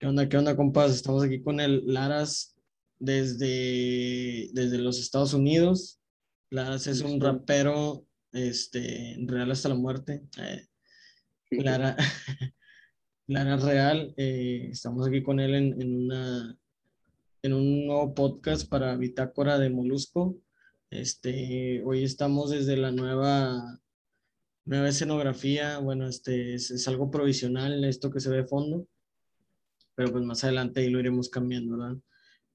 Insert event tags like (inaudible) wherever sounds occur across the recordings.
¿Qué onda, qué onda, compas? Estamos aquí con el Laras desde, desde los Estados Unidos. Laras es un rapero este, real hasta la muerte. Eh, Lara, (laughs) Lara Real. eh, estamos aquí con él en, en una, en un nuevo podcast para Bitácora de Molusco. Este, hoy estamos desde la nueva, nueva escenografía. Bueno, este es, es algo provisional esto que se ve de fondo pero pues más adelante ahí lo iremos cambiando, ¿verdad?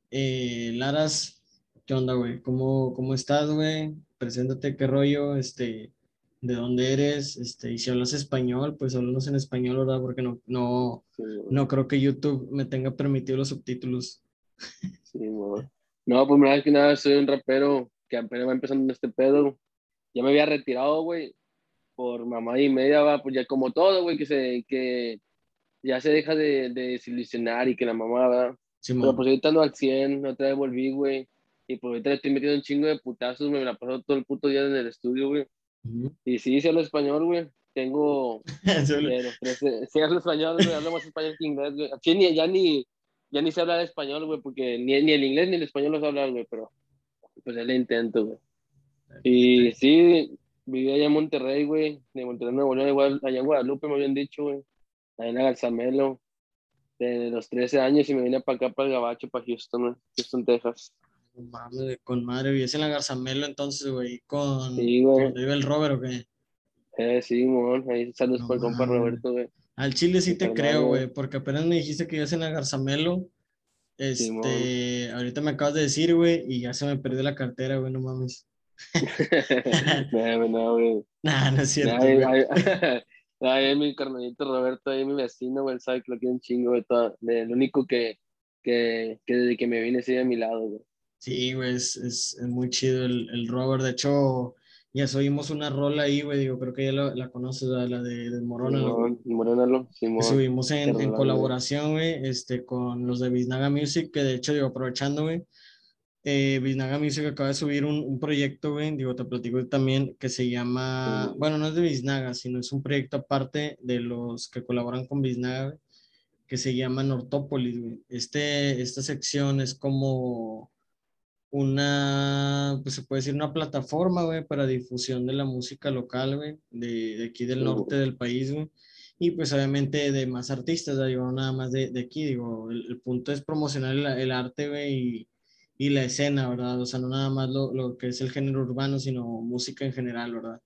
Eh, Laras, ¿qué onda, güey? ¿Cómo, ¿Cómo estás, güey? Preséntate, qué rollo, este, de dónde eres, este, y si hablas español, pues háblanos en español, ¿verdad? Porque no, no, Sí, no creo que YouTube me tenga permitido los subtítulos. Sí, güey. No, pues más que nada soy un rapero que apenas va empezando en este pedo. Ya me había retirado, güey, por mamá y media, va, pues ya como todo, güey, que se, que ya se deja de, de desilusionar y que la mamá, va. Simón. Pero pues ahorita ando al 100, otra vez volví, güey. Y pues ahorita estoy metiendo un chingo de putazos, me la paso todo el puto día en el estudio, güey. Ujú. Y sí, sí hablo español, güey. Tengo, (laughs) sí hablo español, güey, hablo más español que inglés, güey. Aquí ni, ya ni, ya ni sé hablar español, güey, porque ni, ni el inglés ni el español lo sé hablar, güey, pero pues él intento, güey. Y sí, viví allá en Monterrey, güey, de Monterrey, Nuevo León, igual allá en Guadalupe me habían dicho, güey, allá en la Garzamelo, de los 13 años y me vine para acá, para el Gabacho, para Houston, Houston, Texas. Güey, con madre, vivías en la Garzamelo entonces, güey, con, Sí, güey. vive el Robert, ¿o qué? Eh, sí, mon, ahí saludos No por el compa. Roberto, güey. Al Chile sí te creo, güey. güey, porque apenas me dijiste que ibas en la Garzamelo. Este, ahorita me acabas de decir, güey, y ya se me perdió la cartera, güey, no mames. no, (laughs) no, güey. (laughs) Nah, no es cierto, güey. ay, (laughs) ay, mi carnalito Roberto, ahí mi vecino, güey, sabe que lo quiero un chingo, güey, todo- el único que, que, que desde que me vine sigue a mi lado, güey. Sí, güey, es, es, es muy chido el, el Robert. De hecho, ya subimos una rola ahí, güey, digo, creo que ya la, la conoces, la de, de Morona. Simón, que Simón. subimos en, en colaboración, güey, este, con los de Biznaga Music, que de hecho, digo, aprovechando, güey, eh, Biznaga Music acaba de subir un, un proyecto, güey, digo, te platico también, que se llama, Mm. bueno, no es de Biznaga, sino es un proyecto aparte de los que colaboran con Biznaga, güey, que se llama Nortópolis, güey. Este, esta sección es como una, pues se puede decir una plataforma, güey, para difusión de la música local, güey, de, de aquí del norte del país, güey. Y pues obviamente de más artistas, digo, nada más de, de aquí, digo, el, el punto es promocionar el, el arte, güey, y, y la escena, ¿verdad? O sea, no nada más lo, lo que es el género urbano, sino música en general, ¿verdad?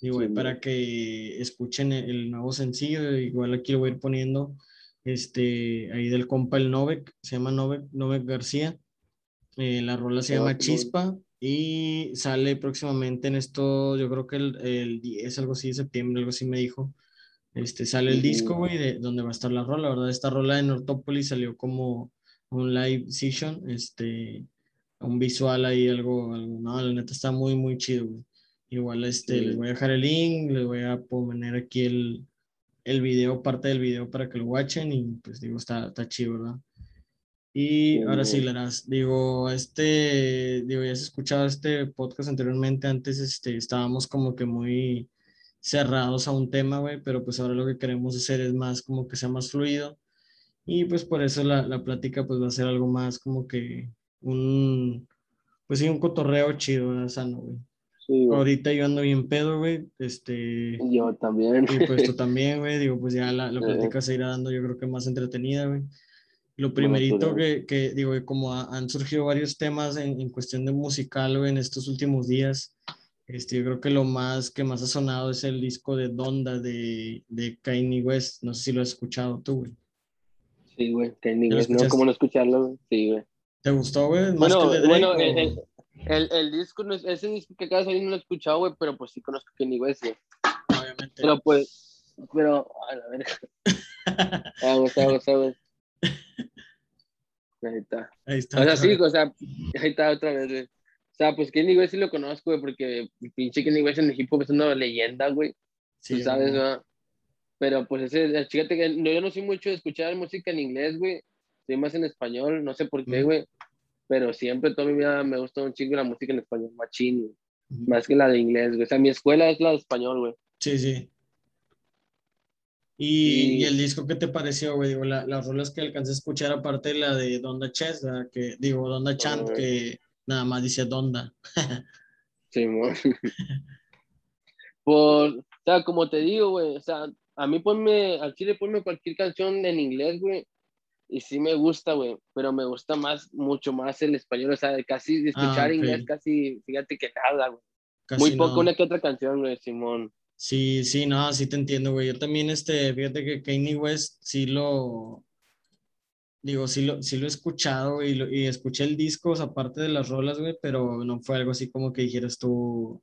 Digo, Sí, para que escuchen el, el nuevo sencillo, igual aquí lo voy a ir poniendo, este, ahí del compa el Novek, se llama Novek, Novek García. Eh, la rola se Ah, llama qué Chispa y sale próximamente en esto, yo creo que el, el 10, algo así, de septiembre, algo así me dijo. Este, sale el Ujú. disco, güey, de donde va a estar la rola, ¿verdad? Esta rola de Nortópolis salió como un live session, este, un visual ahí, algo, algo, no, la neta está muy, muy chido, güey. Igual, este, Sí. les voy a dejar el link, les voy a poner aquí el, el video, parte del video para que lo watchen y pues digo, está, está chido, ¿verdad? Y ahora sí. Laras, digo, este, digo, ya has escuchado este podcast anteriormente, antes este, estábamos como que muy cerrados a un tema, güey, pero pues ahora lo que queremos hacer es más como que sea más fluido y pues por eso la, la plática pues va a ser algo más como que un, pues sí, un cotorreo chido, ¿verdad? Sano, güey. Sí. Ahorita yo ando bien pedo, güey, este, Yo también. y pues tú también, güey, digo, pues ya la, la (laughs) plática se irá dando yo creo que más entretenida, güey. Lo primerito que, que digo, que como ha- han surgido varios temas en, en cuestión de musical, güey, en estos últimos días, este, yo creo que lo más que más ha sonado es el disco de Donda de, de Kanye West, no sé si lo has escuchado tú, güey. Sí, güey, que en inglés, no? ¿cómo no escucharlo, güey? Sí, güey. ¿Te gustó, güey? ¿Más Bueno, que el bueno, el, o- el, el, el disco, no es- ese disco que acaba de salir no lo he escuchado, güey, pero pues sí conozco que ni güey, sí. obviamente. Pero pues, pero, a la verga. Vamos, vamos, vamos. Ahí está. Ahí está. O sea, sí, vez. o sea, ahí está otra vez, güey. O sea, pues Kenny West sí lo conozco, güey, porque pinche Kenny West en hop es una leyenda, güey. Sí, tú sabes, güey. Pero pues ese, fíjate que no, yo no soy mucho de escuchar música en inglés, güey. Soy más en español, no sé por qué, güey. Pero siempre toda mi vida me gusta un chingo la música en español, machín, güey. Más que la de inglés, güey. O sea, mi escuela es la de español, güey. Sí, sí. ¿Y, y, el disco qué te pareció, güey? Digo, la, las rolas que alcancé a escuchar, aparte de la de Donda Chess, que digo, Donda Chant, que nada más dice Donda. (laughs) sí. (laughs) Por, o sea, como te digo, güey, o sea, a mí ponme, al chile ponme cualquier canción en inglés, güey, y sí me gusta, güey, pero me gusta más, mucho más el español, o sea, casi de escuchar ah, inglés, casi, fíjate que nada, güey. Muy poco una que otra canción, güey, Simón. Sí, sí, no, sí te entiendo, güey. Yo también, este, fíjate que Kanye West sí lo, digo, sí lo, sí lo he escuchado y, lo, y escuché el disco, o sea, aparte de las rolas, güey, pero no fue algo así como que dijeras tú,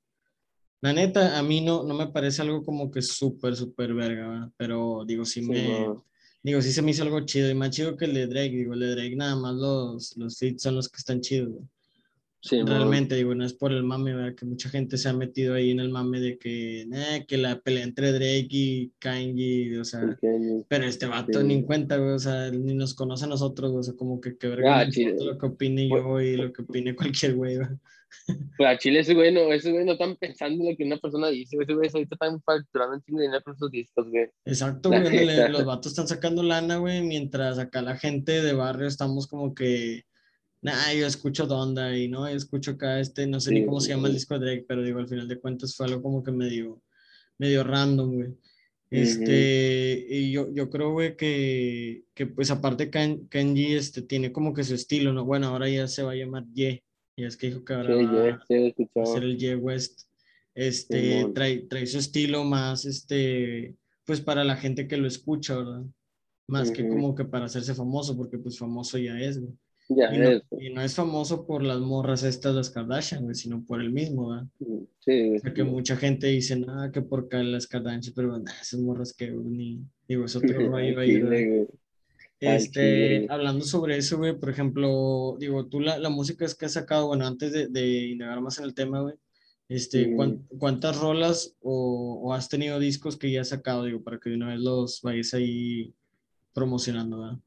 la neta, a mí no, no me parece algo como que súper, súper verga, ¿verdad? pero digo, sí, me, digo, sí se me hizo algo chido y más chido que el de Drake, digo, el de Drake nada más los, los feats son los que están chidos, güey. Realmente, digo, no es por el mame, ¿verdad? Que mucha gente se ha metido ahí en el mame de que, eh, que la pelea entre Drake y Kanye, o sea, pero este vato ni en cuenta, güey, o sea, ni nos conoce a nosotros, o sea, como que qué verga ah, lo que opine yo y lo que opine cualquier güey, güey. Pues a Chile ese güey no, ese güey no están pensando en lo que una persona dice, ese güey ahorita están facturando un chingo de dinero con sus discos, güey. Exacto, güey, los vatos están sacando lana, güey, mientras acá la gente de barrio estamos como que nah, yo escucho Donda y no, yo escucho acá este, no sé ni cómo se llama el disco de Drake, pero digo, al final de cuentas fue algo como que medio, medio random, güey. Este, y yo, yo creo, güey, que, que pues aparte Kenji este, tiene como que su estilo, ¿no? Bueno, ahora ya se va a llamar Ye, y es que dijo que ahora va a ser el Ye West. Este, trae, trae su estilo más, este, pues para la gente que lo escucha, ¿verdad? Más que como que para hacerse famoso, porque pues famoso ya es, güey y, no, es famoso por las morras estas, las Kardashian, sino por el mismo, ¿verdad? Mm, sí. O que mucha gente dice, nada, que por las Kardashian, pero esas morras que ni, digo, es otro (laughs) rollo ahí, Este, hablando sobre eso, güey, por ejemplo, digo, tú la, la música es que has sacado, bueno, antes de, de indagar más en el tema, güey, este, ¿cuántas rolas o, o, has tenido discos que ya has sacado, digo, para que de una vez los vayas ahí promocionando, ¿verdad?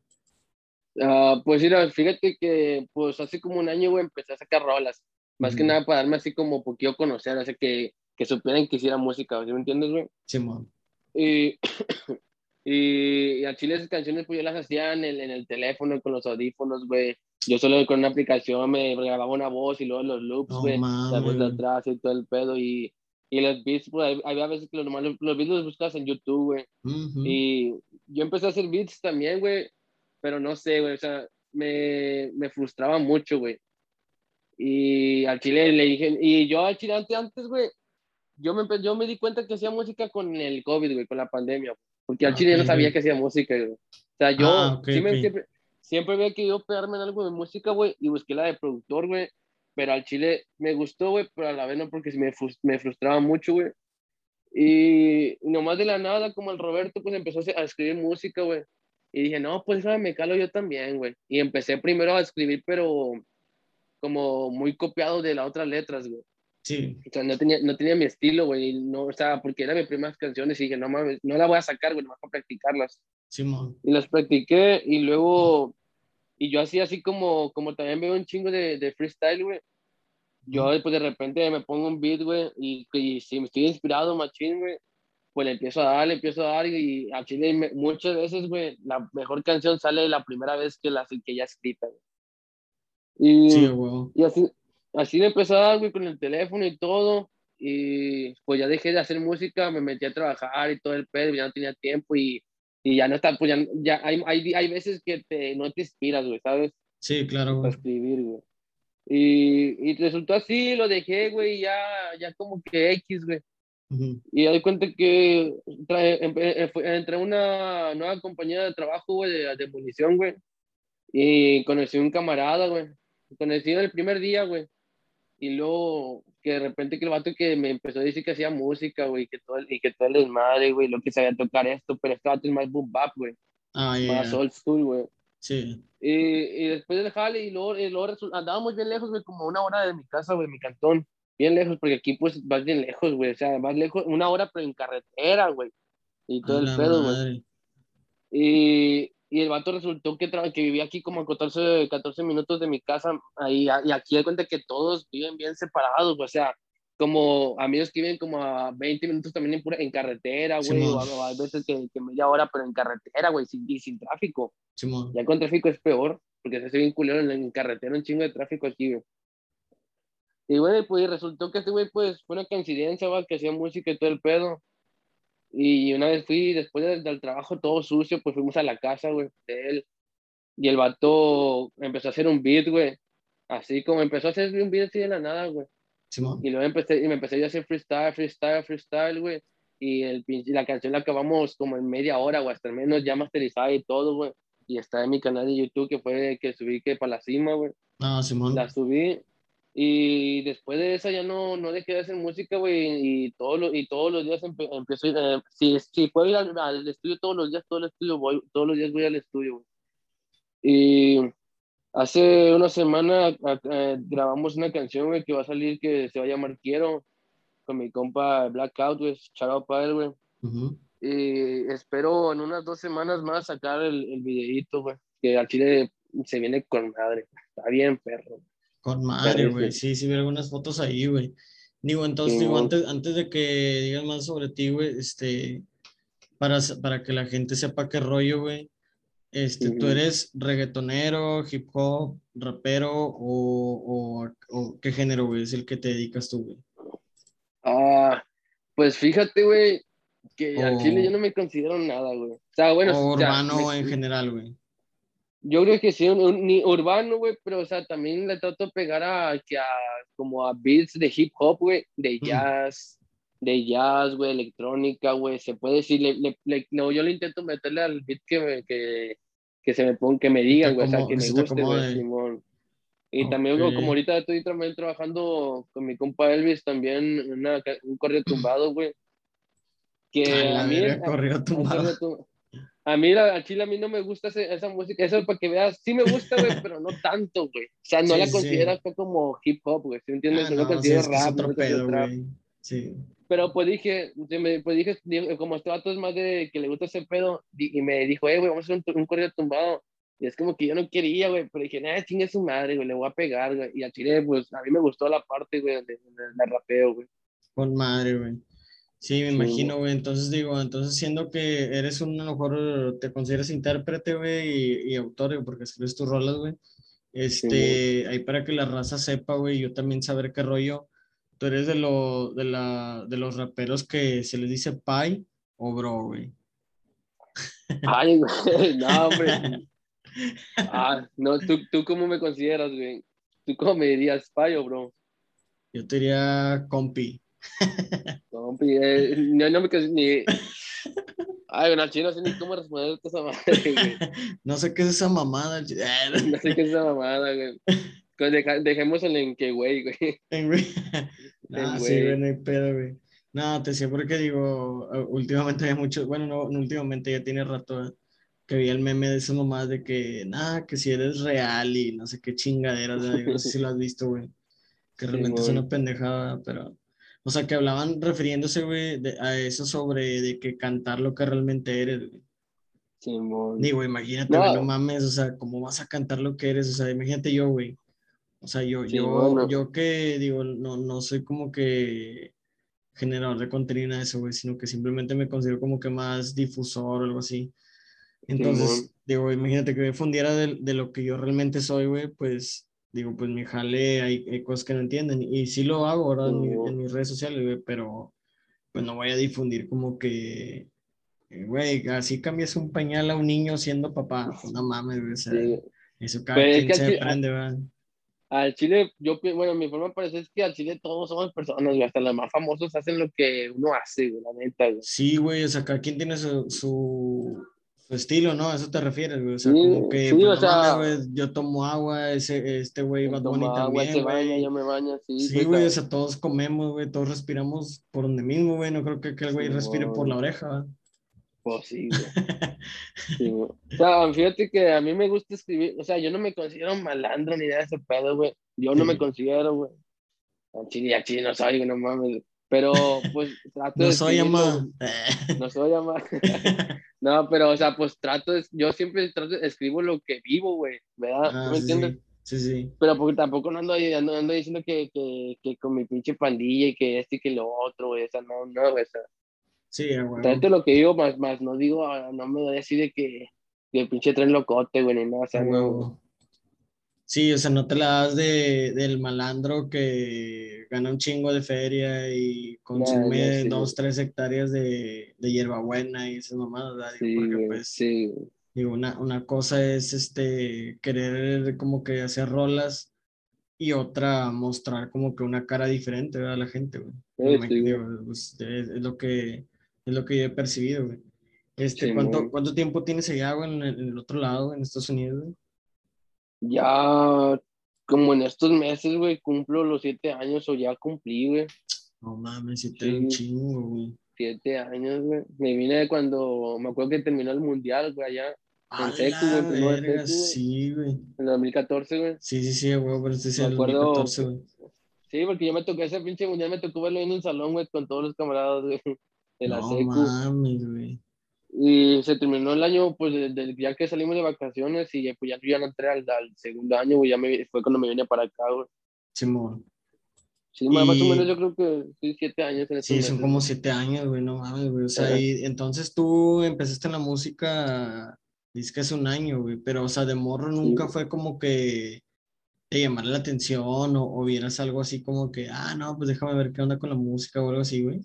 Uh, pues mira, fíjate que pues hace como un año, güey, empecé a sacar rolas. Más que nada para darme así como poquito conocer, así que, que supieran que hiciera música, ¿sí me entiendes, güey? Sí, man. Y, (clears throat) y, a Chile esas canciones pues yo las hacía en el, en el teléfono con los audífonos, güey. Yo solo con una aplicación me grababa una voz y luego los loops, güey, la voz de atrás y todo el pedo y, y los beats, pues había veces que los, los, los beats los buscabas en YouTube, güey. Y yo empecé a hacer beats también, güey, pero no sé, güey, o sea, me, me frustraba mucho, güey. Y al chile le dije, y yo al chile antes, güey, yo me, yo me di cuenta que hacía música con el COVID, güey, con la pandemia, porque al ah, chile no sabía que hacía música, güey. O sea, yo ah, siempre, siempre había querido pegarme en algo de música, güey, y busqué la de productor, güey, pero al chile me gustó, güey, pero a la vez no, porque me, me frustraba mucho, güey. Y nomás de la nada, como el Roberto, pues empezó a escribir música, güey. Y dije, no, pues me calo yo también, güey. Y empecé primero a escribir, pero como muy copiado de las otras letras, güey. Sí. O sea, no tenía, no tenía mi estilo, güey. No, o sea, porque eran mis primeras canciones y dije, no mames, no la voy a sacar, güey, nomás para practicarlas. Sí, Y las practiqué y luego, y yo hacía así como, como también veo un chingo de, de freestyle, güey. Yo después de repente me pongo un beat, güey, y, y si me estoy inspirado, machín, güey, pues le empiezo a dar, le empiezo a dar y a Chile muchas veces, güey, la mejor canción sale la primera vez que la que ya escrita, güey. Y, sí, y así, así a dar, güey, con el teléfono y todo. Y pues ya dejé de hacer música, me metí a trabajar y todo el pedo, ya no tenía tiempo y, y ya no está, pues ya, ya hay, hay, hay, veces que te, no te inspiras, güey, ¿sabes? Sí, claro, Para escribir, güey. Y, y resultó así, lo dejé, güey, ya, ya como que X, güey. Y doy cuenta que eh, entré una nueva compañía de trabajo, güey, de, de munición, güey. Y conocí a un camarada, güey. Conocí el primer día, güey. Y luego, que de repente que el vato que me empezó a decir que hacía música, güey, que todo, y que todo el desmadre, güey, lo que sabía tocar esto, pero este vato es más boom bap, güey. Ah, Más old school, güey. Sí. Y, y, después del jale, y luego, y luego andábamos bien lejos, güey, como una hora de mi casa, güey, mi cantón bien lejos, porque aquí pues vas bien lejos, güey, o sea, más lejos, una hora, pero en carretera, güey, y todo el pedo, güey. Y, y, el vato resultó que, que vivía aquí como a 14, 14 minutos de mi casa, ahí, y aquí de cuenta que todos viven bien separados, o sea, como amigos que viven como a 20 minutos también en, pura, en carretera, güey, o a, veces que, que, media hora, pero en carretera, güey, sin, y sin tráfico. Ya con tráfico es peor, porque se hace bien culero en, en, carretera, un chingo de tráfico aquí, güey. Y, güey, pues resultó que este güey, pues, fue una coincidencia, güey, que hacía música y todo el pedo. Y una vez fui, después del, del trabajo todo sucio, pues fuimos a la casa, güey, de él. Y el vato empezó a hacer un beat, güey. Así como empezó a hacer un beat así de la nada, güey. Y luego empecé, y me empecé a hacer freestyle, freestyle, freestyle, güey. Y, el, la canción la acabamos como en media hora, o hasta menos ya masterizada y todo, güey. Y está en mi canal de YouTube, que fue que subí que para la cima, güey. Ah, Simón. La subí. Y después de esa ya no, no dejé de hacer música, güey. Y, todo lo, y todos los días empiezo a ir. Eh, si, si puedo ir al, al, estudio todos los días, todo el estudio voy, todos los días voy al estudio, güey. Y Hace una semana grabamos una canción, güey, que va a salir que se va a llamar Quiero, con mi compa Blackout, güey, charao para él, güey. Y espero en unas dos semanas más sacar el, el videíto, güey, que al chile se viene con madre. Está bien, perro. Con madre, güey. Sí, sí, vi algunas fotos ahí, güey. Digo, entonces, digo, antes, antes de que digas más sobre ti, güey, este, para, para que la gente sepa qué rollo, güey, este, ¿Tú eres reggaetonero, hip hop, rapero o, o, qué género, güey, es el que te dedicas tú, güey? Ah, pues fíjate, güey, que al Chile yo no me considero nada, güey. O sea, bueno. O urbano en general, güey. Yo creo que sí, ni urbano, güey, pero o sea, también le trato de pegar a, que a como a beats de hip hop, güey, de jazz, de jazz, güey, electrónica, güey, se puede decir, le, le, no, yo le intento meterle al beat que, que, que se me ponga, que me digan, güey, o sea, que me guste, güey, Simón. Y también, como ahorita estoy también trabajando con mi compa Elvis, también una, un correo tumbado, güey. Que a, mí. Corrido tumbado. A mí, a Chile, a mí no me gusta esa música. Eso es para que veas, sí me gusta, güe, (laughs) pero no tanto, güey. O sea, no la considero como hip hop, güey. ¿Sí entiendes? Ah, no, considero rap. Es pedo, güey. Sí. Pero pues dije, pues dije, como este vato es más de que le gusta ese pedo, y me dijo, eh, güey, vamos a hacer un, un corrido tumbado. Y es como que yo no quería, güey, pero dije, nah, chingue su madre, güey, le voy a pegar, güey. Y a Chile, pues a mí me gustó la parte, güey, de, de, de rapeo, güey. Con madre, güey. Sí, me imagino, güey. Entonces digo, entonces siendo que eres un, a lo mejor te consideras intérprete, güey, y, y, autor, porque escribes tus rolas, güey. Este, ahí para que la raza sepa, güey, yo también saber qué rollo ¿Tú eres de, lo, de, la, de los raperos que se les dice pai o bro, güey? Ay, güey, no, hombre. (laughs) Ah, no, ¿tú, ¿tú cómo me consideras, güey? ¿Tú cómo me dirías, pai o bro? Yo te diría compi. (laughs) Compi, eh, no, no me ni... (laughs) Ay, bueno, chino no sé ni cómo responder esa mamada, güey. (laughs) No sé qué es esa mamada. no sé qué es esa mamada, güey. Dejemos el en que, güey, güey. En güey. Ah, sí, güey, no hay pedo, güey. No, te decía porque digo, últimamente hay mucho, bueno, no, últimamente ya tiene rato que vi el meme de eso nomás de que, nada, que si eres real y no sé qué chingadera, no sé si lo has visto, güey. Que realmente es una pendejada, pero, o sea, que hablaban refiriéndose, güey, a eso sobre de que cantar lo que realmente eres, güey. Sí, Digo, imagínate, no. no mames, o sea, ¿cómo vas a cantar lo que eres? O sea, imagínate yo, güey o sea, yo, yo, yo que digo, no, no soy como que generador de contenido de eso, güey, sino que simplemente me considero como que más difusor o algo así. Entonces, digo, imagínate que me fundiera de, de, lo que yo realmente soy, güey, pues, digo, pues me jale, hay, hay, cosas que no entienden. Y sí lo hago ahora en, en, mis redes sociales, güey, pero pues no voy a difundir como que, eh, güey, así cambias un pañal a un niño siendo papá. Pues, no mames, güey, o sea, eso cada pues quien se aprende, güey al Chile, yo, bueno, mi forma de parecer es que al Chile todos somos personas, hasta los más famosos hacen lo que uno hace, güey, la neta, güey. Sí, güey, o sea, cada quien tiene su, su, estilo, ¿no? A eso te refieres, güey, o sea, como que, sí, pues, o sea, yo tomo agua, ese, este güey va Bunny también, güey. yo me baño, sí. Sí, güey, o sea, todos comemos, güey, todos respiramos por donde mismo, güey, no creo que, que el güey respire por la oreja. Pues (laughs) sí, güey. O sea, fíjate que a mí me gusta escribir, o sea, yo no me considero malandro ni nada de ese pedo, güey. Yo no me considero, güey. A chile, a chile no soy, no mames. Pero, pues, trato no Soy amado. (laughs) No soy amado. (laughs) no, pero, o sea, pues trato de, yo siempre trato, escribo lo que vivo, güey, ¿verdad? Ah, ¿Me entiendes? Sí, sí. Pero porque tampoco no ando, ando, ando diciendo que, que, que, con mi pinche pandilla y que este y que lo otro, güey. O sea, no, no, güey. O sea, Sí, a huevo. Trato lo que digo, más, más no digo, ah, no me doy así de que, que el pinche tren locote, güey, ni nada, o sea, no. Sí, o sea, no te la das de, del malandro que gana un chingo de feria y consume sí. dos, tres hectáreas de, de hierbabuena y esas mamadas, ¿verdad? Sí, porque pues, sí, digo, una, una cosa es este querer como que hacer rolas y otra mostrar como que una cara diferente, ¿verdad? A la gente, güey. Sí, Me- sí, güey. digo, pues, es, es lo que es lo que yo he percibido, güey. Este, Sí, ¿cuánto. ¿cuánto tiempo tienes allá, güey, en el, en el otro lado, en Estados Unidos, güey? Ya, como en estos meses, güey, cumplo los siete años o ya cumplí, güey. No mames, si te un Sí. chingo, güey. Siete años, güey. Me vine de cuando, me acuerdo que terminó el mundial, güey, allá A secu, la güey, primero en verga, secu, güey. sí, güey. en el 2014, güey. Sí, sí, sí, güey, pero este es el acuerdo- 2014, güey. Sí, porque yo me tocó ese pinche mundial, me tocó verlo en un salón, güey, con todos los camaradas, güey, de la No secu. mames, güey. Y se terminó el año, pues, de- de- ya que salimos de vacaciones y pues ya, ya no entré al, al segundo año, güey, ya me, fue cuando me vine para acá, güey. Simón. Sí, más más o Y- menos yo creo que sí, siete años en Sí, son meses, como güey. siete años, güey, no mames, güey. O sea, Ajá. y entonces tú empezaste en la música, dices que hace un año, güey, pero, o sea, de morro nunca Sí. fue como que te llamara la atención o, o vieras algo así como que, ah, no, pues déjame ver qué onda con la música o algo así, güey.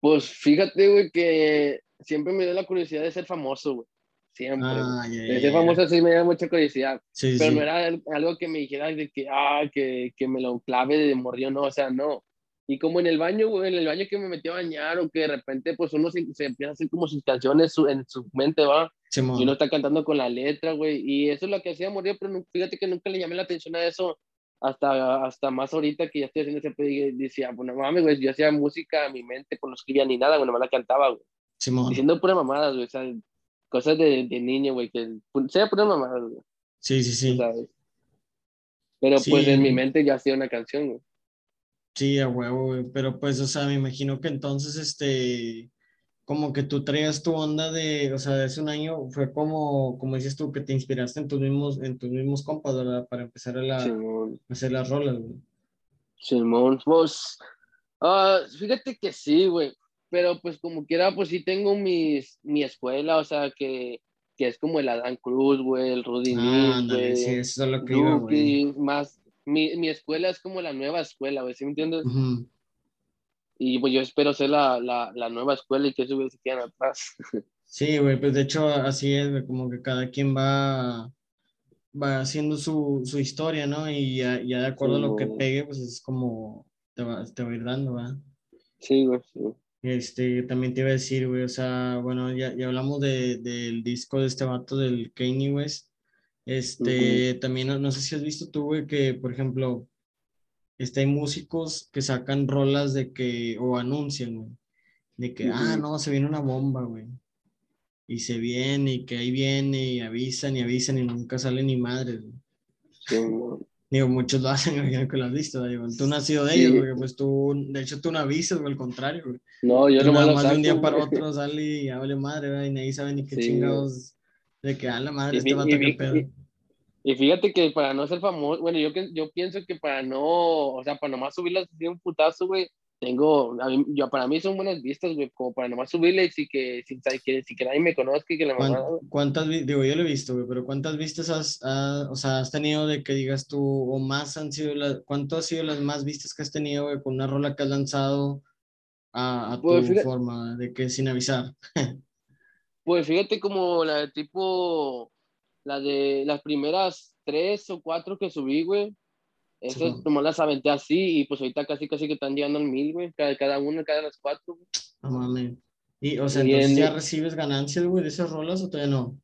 Pues fíjate, güey, que siempre me dio la curiosidad de ser famoso, güey. Siempre. Ah, de ser famoso sí me da mucha curiosidad. Sí, Pero sí. no era al- algo que me dijera de que, ah, que, que me lo clave de morrió, no, o sea, no. Y como en el baño, güey, en el baño que me metí a bañar o que de repente, pues uno se, se empieza a hacer como sus canciones su- en su mente, va. Y uno está cantando con la letra, güey. Y eso es lo que hacía morir, pero no- fíjate que nunca le llamé la atención a eso hasta, hasta más ahorita que ya estoy haciendo ese decía, pues no mames, güey, yo hacía música a mi mente, pues no escribía ni nada, güey, nomás la cantaba, güey. Simón. Diciendo pura mamadas, güey, o sea, cosas de, de niño, güey, que sea pura mamadas, güey, Sí, sí, sí. ¿sabes? Pero Sí. pues en mi mente ya hacía una canción, güey. Sí, a huevo, güey. Pero pues, o sea, me imagino que entonces, este, como que tú traías tu onda de, o sea, de hace un año, fue como, como dices tú, que te inspiraste en tus mismos, en tus mismos compas, ¿verdad? Para empezar a, la- a hacer las rolas, güey. Simón, pues, ah, fíjate que sí, güey, pero pues como quiera, pues sí tengo mis, mi escuela, o sea, que, que es como el Adán Cruz, güey, el Rudy Ah, Nis, ándale, sí, güey, eso es lo que iba, güey. Más, mi, mi escuela es como la nueva escuela, güey, ¿sí me entiendes? Ujú. Y pues yo espero ser la, la, la nueva escuela y que esos güeyes se queden atrás. (laughs) Sí, güey, pues de hecho así es, güey, como que cada quien va, va haciendo su, su historia, ¿no? Y ya, ya de acuerdo a lo que Sí. pegue, pues es como te va, te va a ir dando, ¿verdad? Sí, güey, sí. Este, también te iba a decir, güey, o sea, bueno, ya, ya hablamos de, del disco de este vato del Kanye West. Este, también no, no sé si has visto tú, güey, que, por ejemplo, este, hay músicos que sacan rolas de que, o anuncian, güey, de que, ah, no, se viene una bomba, güey. Y se viene, y que ahí viene, y avisan, y avisan, y nunca sale ni madre, güey. Simón. Digo, muchos lo (laughs) hacen, güey, que lo has visto, digo, tú no has sido de Sí. ellos, porque pues tú, de hecho, tú no avisas, güey, al contrario, güey. No, yo Tú nomás nada lo más de un día para otro sale y ya vale madre, ¿verdad? Y nadie sabe ni qué Sí, chingados. De que a la madre, Y este vato vi- pedo. y- Y fíjate que para no ser famoso, bueno, yo, que- yo pienso que para no, o sea, para nomás subirlas de un putazo, güey, tengo, a mí, yo, para mí son buenas vistas, güey, como para nomás subirles y que, sin, que, que nadie me conozca y que la ¿Cuán- mamada, güey. ¿Cuántas, digo, yo lo he visto, güey, pero cuántas vistas has, ha- o sea, has tenido de que digas tú, o más han sido las, cuánto han sido las más vistas que has tenido, güey, con una rola que has lanzado a, a tu Pues, fíjate- forma, de que sin avisar? (laughs) Pues fíjate como la de tipo, la de las primeras tres o cuatro que subí, güey, esas Sí. nomás las aventé así y pues ahorita casi casi que están llegando al mil, güey, cada, cada una, cada las cuatro, güey. No mames. Y, o sea, Y entonces en- ya recibes ganancias, güey, de esas rolas o todavía no?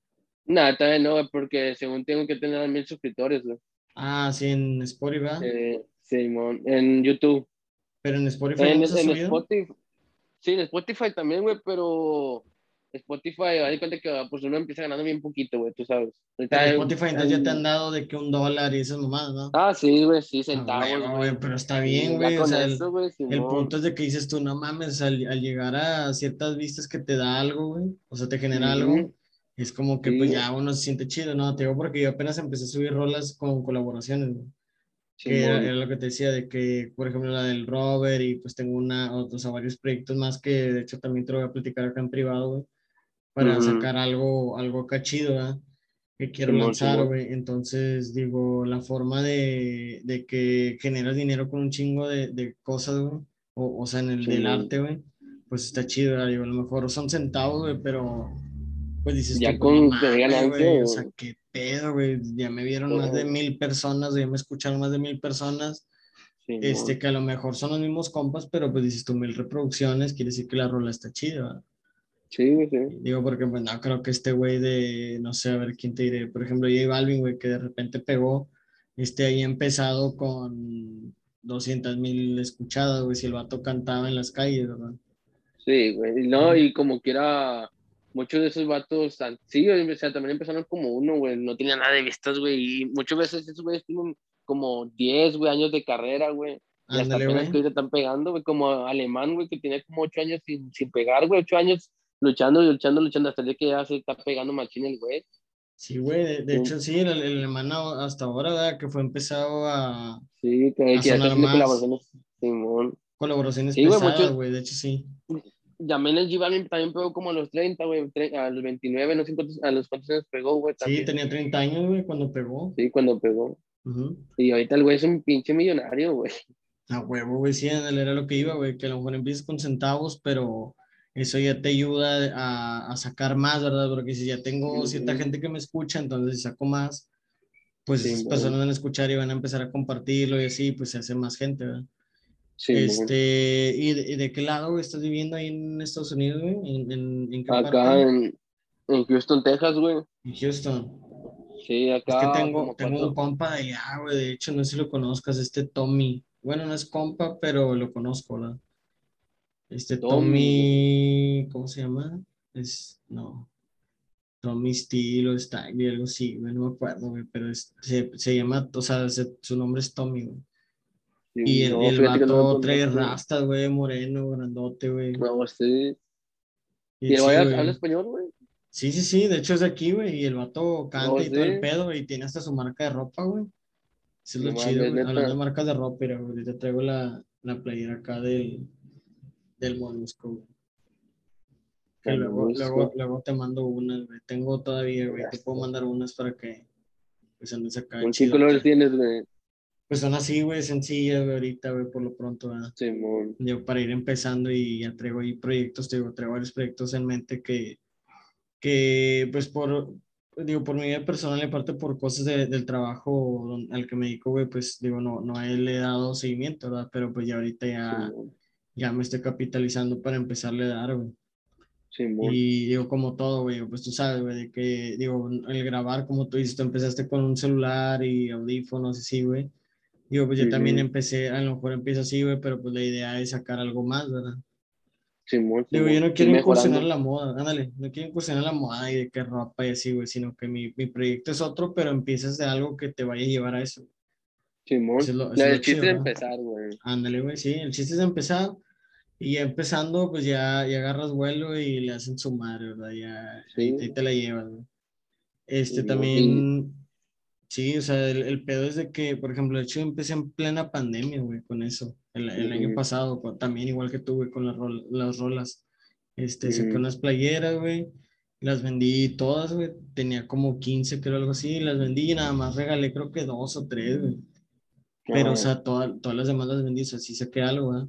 Nada, todavía no, güey, porque según tengo que tener mil suscriptores, güey. Ah, sí, en Spotify, ¿verdad? Eh, Simón, en YouTube. Pero en Spotify En, no en. Spotify, sí, en Spotify también, güey, pero Spotify, haz de cuenta que pues uno empieza ganando bien poquito, güey, tú sabes. Ahorita, Spotify entonces ya te han dado de que un dólar y esas mamadas, ¿no? Ah, sí, güey, sí, Ah, centavos, güey. güey, pero está bien, güey. O sea, el, eso, güey, el punto es de que dices tú, no mames, al, al llegar a ciertas vistas que te da algo, güey, o sea, te genera algo. Es como que pues ya uno se siente chido, ¿no? Te digo porque yo apenas empecé a subir rolas con colaboraciones, que era, lo que te decía, de que, por ejemplo, la del Robert y pues tengo una, otros, varios proyectos más que de hecho también te lo voy a platicar acá en privado, güey, para sacar algo, algo acá chido, ¿verdad? que quiero lanzar, güey. Entonces, digo, la forma de, de, que generas dinero con un chingo de, de cosas, güey, o, o, sea, en el del arte, güey, pues está chido, ¿verdad? Digo, a lo mejor son centavos, güey, pero pues dices, ya con güey, o sea, qué pedo, güey, ya me vieron más de mil personas, ya me escucharon más de mil personas. este, que a lo mejor son los mismos compas, pero pues dices tú mil reproducciones, quiere decir que la rola está chida. Sí, sí. Digo, porque pues no creo que este güey de, no sé, a ver quién te diré, por ejemplo, J Balvin, güey, que de repente pegó, este ahí empezado con 200 mil escuchadas, güey, si el vato cantaba en las calles, ¿verdad? Sí, güey, no, y como que era, muchos de esos vatos, sí, o sea, también empezaron como uno, güey, no tenía nada de vistas, güey, y muchas veces esos güeyes tienen como 10, güey, años de carrera, güey. Y hasta apenas que están pegando, güey, como alemán, güey, que tenía como 8 años sin, sin pegar, güey, 8 años luchando, luchando, luchando, hasta el día que ya se está pegando machín el güey. Sí, güey, de, hecho sí, el, el hermano hasta ahora, ¿verdad? Que fue empezado a... Sí, que, ya está haciendo colaboraciones, Simón. Colaboraciones sí, pesadas, güey, de hecho sí. Yamel el G también pegó como a los 30, güey, a los 29, no sé cuántos, a los cuántos años pegó, güey. Sí, tenía 30 años, güey, cuando pegó. Sí, cuando pegó. Y ahorita el güey es un pinche millonario, güey. A huevo, güey, sí, era lo que iba, güey, que a lo mejor empiezas con centavos, pero eso ya te ayuda a, a, sacar más, ¿verdad? Porque si ya tengo cierta gente que me escucha, entonces si saco más, pues sí, personas van a escuchar y van a empezar a compartirlo y así, pues se hace más gente, ¿verdad? Sí, este, ¿y de, qué lado estás viviendo ahí en Estados Unidos, güey? ¿En, en, acá En, en, Houston, Texas, güey. En Houston. Sí, acá. Es que tengo, tengo un compa de allá, güey. De hecho, no sé si lo conozcas, este Tommy. Bueno, no es compa, pero lo conozco, ¿verdad? Este Tommy, ¿cómo se llama? Es, no, Tommy Steele o Staggy, algo así, no me acuerdo, güey, pero se, se, llama, o sea, su nombre es Tommy, güey. y el, el vato trae rastas, güey, moreno, grandote, güey. No, sí. ¿Y, el sí, habla español, güey? Sí, sí, sí, de hecho es de aquí, güey, y el vato canta y todo el pedo, y tiene hasta su marca de ropa, güey. Eso es lo chido, güey. Hablando de marcas de ropa, pero ahorita traigo la, la playera acá del, del molusco, luego, luego, luego, te mando unas, güey. Tengo todavía, güey. Te puedo mandar unas para que pues andes acá. ¿Con qué colores tienes, güey? Pues son así, güey, sencillas, güey, ahorita, güey, por lo pronto, Sí, Yo para ir empezando y ya traigo ahí proyectos, te digo, traigo varios proyectos en mente que, que pues por, digo, por mi vida personal y aparte por cosas del trabajo al que me dedico, güey, pues digo, no, no le he dado seguimiento, ¿verdad? Pero pues ya ahorita ya ya me estoy capitalizando para empezarle a dar, güey. Sí, y digo, como todo, güey, pues tú sabes, güey, de que, digo, el grabar, como tú dices, tú empezaste con un celular y audífonos, así, güey. Digo, pues yo también empecé, a lo mejor empiezo así, güey, pero pues la idea es sacar algo más, ¿verdad? Sí, muy, Digo, yo no quiero incursionar la moda, ándale, no quiero incursionar la moda y de qué ropa y así, güey, sino que mi, mi proyecto es otro, pero empiezas de algo que te vaya a llevar a eso. Simón, sí, el chiste es empezar, güey. Ándale, güey, sí, el chiste es empezar y empezando, pues ya, ya agarras vuelo y le hacen su madre, ¿verdad? Ya ahí, te la llevas, güey. Este también, sí, o sea, el, pedo es de que, por ejemplo, de hecho empecé en plena pandemia, güey, con eso. El, el año pasado, también igual que tú, güey, con las, las rolas. Este, saqué unas playeras, güey. Las vendí todas, güey. Tenía como 15, creo, algo así. Las vendí y nada más regalé, creo que dos o tres, güey. Pero, o sea, todas las demás las vendí, o sea, sí saqué algo, güey.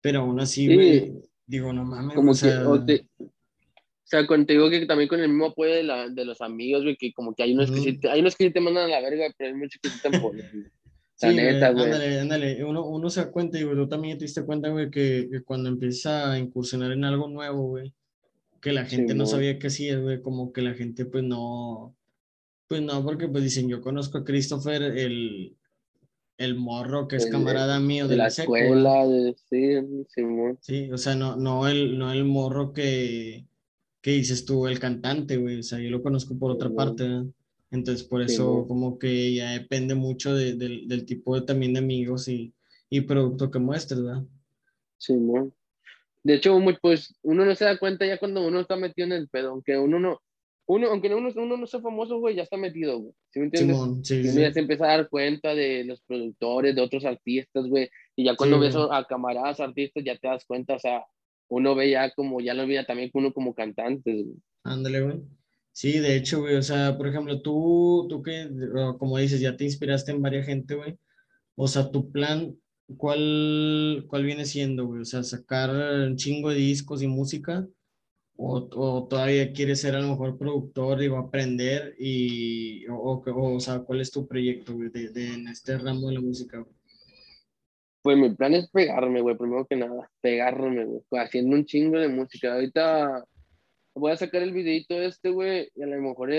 Pero aún así, güey, digo, no mames. Como o sea, que, o, sea, contigo que también con el mismo apoyo de, la, de los amigos, güey, que como que hay unos, que sí te, hay unos que sí te mandan a la verga, pero hay muchos que sí te ponen. (laughs) La neta, güey. Ándale, ándale. Uno, uno se da cuenta, y güey, tú también te diste cuenta, güey, que, que, cuando empieza a incursionar en algo nuevo, güey, que la gente no sabía qué hacía, güey, como que la gente, pues no, pues no, porque pues dicen, yo conozco a Christopher, el, el morro que es camarada mío de, la, escuela, sí, sí, sí, o sea, no, no, el, no el morro que, que dices tú, el cantante, güey, o sea, yo lo conozco por otra parte, entonces por eso como que ya depende mucho del tipo de, también de amigos y, y producto que muestres, ¿verdad? Sí, ¿no? De hecho, pues uno no se da cuenta ya cuando uno está metido en el pedo, aunque uno no, uno, aunque uno, uno no sea famoso, güey, ya está metido, güey. ¿Sí me entiendes? Simón, sí, Y sí. ya se empieza a dar cuenta de los productores, de otros artistas, güey. Y ya cuando Sí, ves güey. a camaradas artistas, ya te das cuenta, o sea, uno ve ya como, ya lo veía también uno como cantantes, güey. Ándale, güey. Sí, de hecho, güey, o sea, por ejemplo, tú, tú que, como dices, ya te inspiraste en varias gente, güey. O sea, tu plan, ¿cuál, cuál viene siendo, güey? O sea, sacar un chingo de discos y música, o, o todavía quieres ser a lo mejor productor, digo, aprender y, o, o, o sea, ¿cuál es tu proyecto, de, de- en este ramo de la música? Pues mi plan es pegarme, güey, primero que nada, pegarme, güey, haciendo un chingo de música. Ahorita voy a sacar el videito este, güey, y a lo mejor